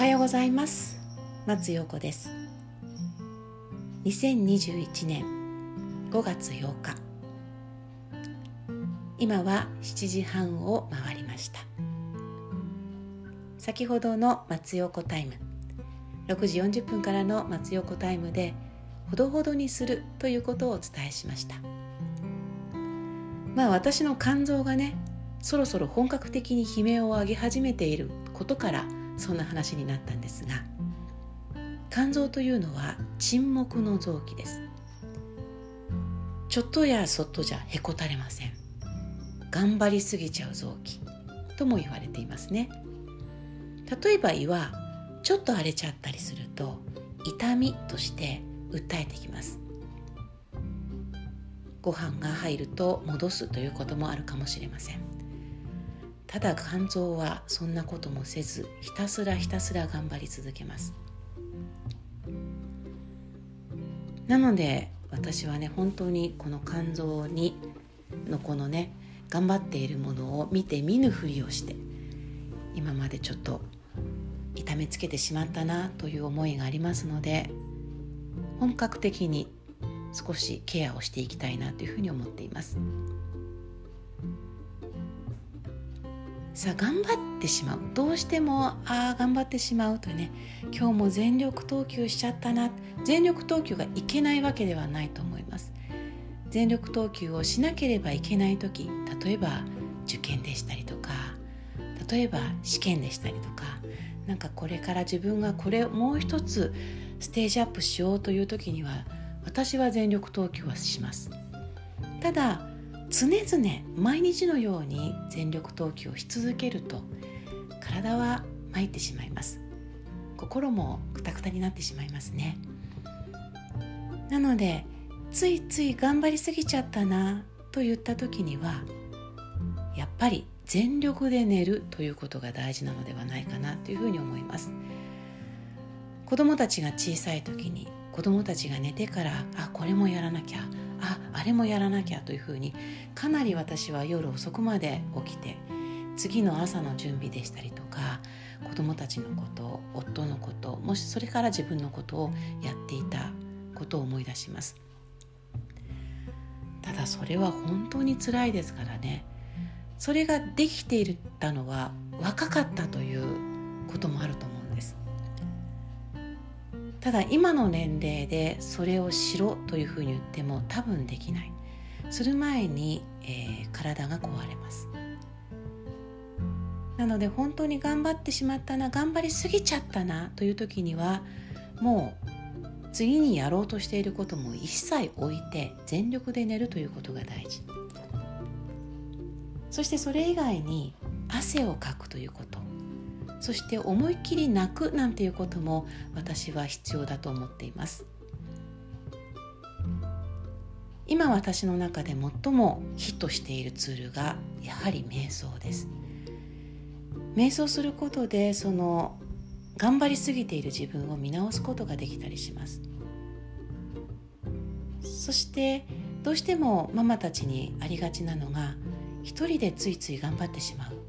はようございます。松陽子です。2021年5月8日。今は7時半を回りました。先ほどの松陽子タイム6時40分からの松陽子タイムでほどほどにするということをお伝えしました。まあ私の肝臓がねそろそろ本格的に悲鳴を上げ始めていることからそんな話になったんですが肝臓というのは沈黙の臓器です。ちょっとやそっとじゃへこたれません。頑張りすぎちゃう臓器とも言われていますね。例えば胃はちょっと荒れちゃったりすると痛みとして訴えてきます。ご飯が入ると戻すということもあるかもしれません。ただ肝臓はそんなこともせずひたすらひたすら頑張り続けますなので私はね本当にこの肝臓にのこのね頑張っているものを見て見ぬふりをして今までちょっと痛めつけてしまったなという思いがありますので本格的に少しケアをしていきたいなというふうに思っています。さあ頑張ってしまう。どうしてもああ頑張ってしまうとね今日も全力投球しちゃったな。全力投球がいけないわけではないと思います。全力投球をしなければいけない時例えば受験でしたりとか例えば試験でしたりとかなんかこれから自分がこれもう一つステージアップしようという時には私は全力投球はします。ただ常々毎日のように全力投球をし続けると体は参ってしまいます。心もくたくたになってしまいますね。なのでついつい頑張りすぎちゃったなと言った時にはやっぱり全力で寝るということが大事なのではないかなというふうに思います。子供たちが小さい時に子供たちが寝てからあこれもやらなきゃああれもやらなきゃというふうにかなり私は夜遅くまで起きて次の朝の準備でしたりとか子供たちのこと夫のこともしそれから自分のことをやっていたことを思い出します。ただそれは本当に辛いですからね。それができていたのは若かったということもあると思うただ今の年齢でそれをしろというふうに言っても多分できない。する前に、えー、体が壊れます。なので本当に頑張ってしまったな頑張りすぎちゃったなという時にはもう次にやろうとしていることも一切置いて全力で寝るということが大事。そしてそれ以外に汗をかくということ。そして思いっきり泣くなんていうことも私は必要だと思っています。今私の中で最もヒットしているツールがやはり瞑想です。瞑想することでその頑張りすぎている自分を見直すことができたりします。そしてどうしてもママたちにありがちなのが一人でついつい頑張ってしまう。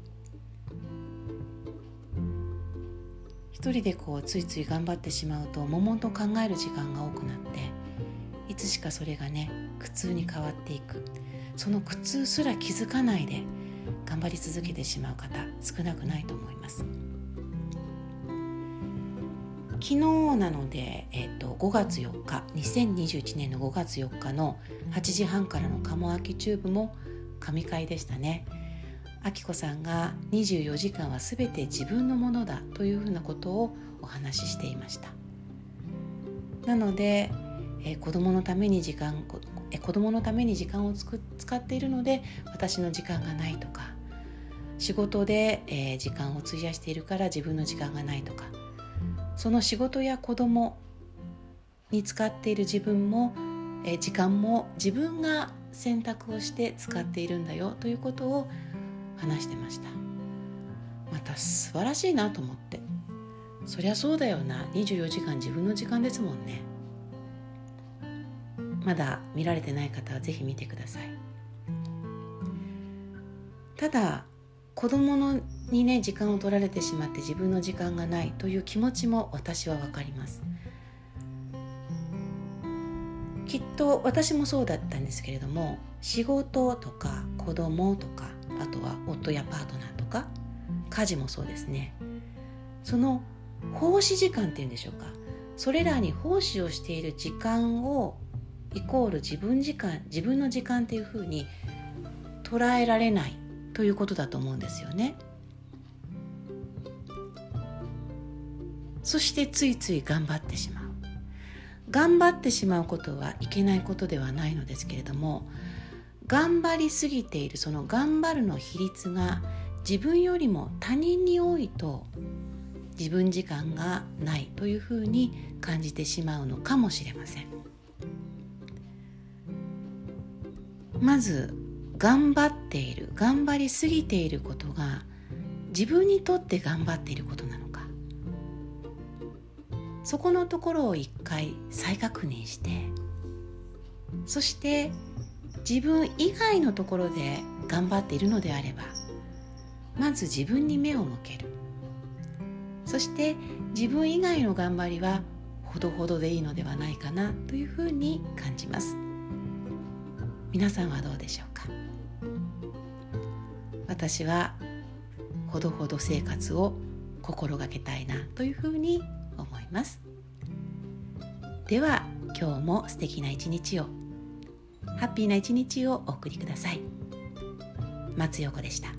一人でこうついつい頑張ってしまうと悶々と考える時間が多くなっていつしかそれがね苦痛に変わっていくその苦痛すら気づかないで頑張り続けてしまう方少なくないと思います昨日なので、えーと、5月4日2021年の5月4日の8時半からの「鴨秋チューブ」も神回でしたね。あきこさんが24時間は全て自分のものだというふうなことをお話ししていました。なので、えー、子供のために時間え子供のために時間をつく使っているので私の時間がないとか仕事で、えー、時間を費やしているから自分の時間がないとかその仕事や子供に使っている自分も、えー、時間も自分が選択をして使っているんだよということを話してました。また素晴らしいなと思って。そりゃそうだよな。24時間自分の時間ですもんね。まだ見られてない方は是非見てください。ただ子供のにね時間を取られてしまって自分の時間がないという気持ちも私は分かります。きっと私もそうだったんですけれども仕事とか子供とかとは夫やパートナーとか家事もそうですね。その奉仕時間っていうんでしょうか。それらに奉仕をしている時間をイコール自分時間自分の時間っていうふうに捉えられないということだと思うんですよね。そしてついつい頑張ってしまう。頑張ってしまうことはいけないことではないのですけれども頑張りすぎているその頑張るの比率が自分よりも他人に多いと自分時間がないというふうに感じてしまうのかもしれません。まず頑張っている頑張りすぎていることが自分にとって頑張っていることなのか。そこのところを一回再確認してそして自分以外のところで頑張っているのであればまず自分に目を向ける。そして自分以外の頑張りはほどほどでいいのではないかなというふうに感じます。皆さんはどうでしょうか？私はほどほど生活を心がけたいなというふうに思います。では今日も素敵な一日を。ハッピーな一日をお送りください。松横でした。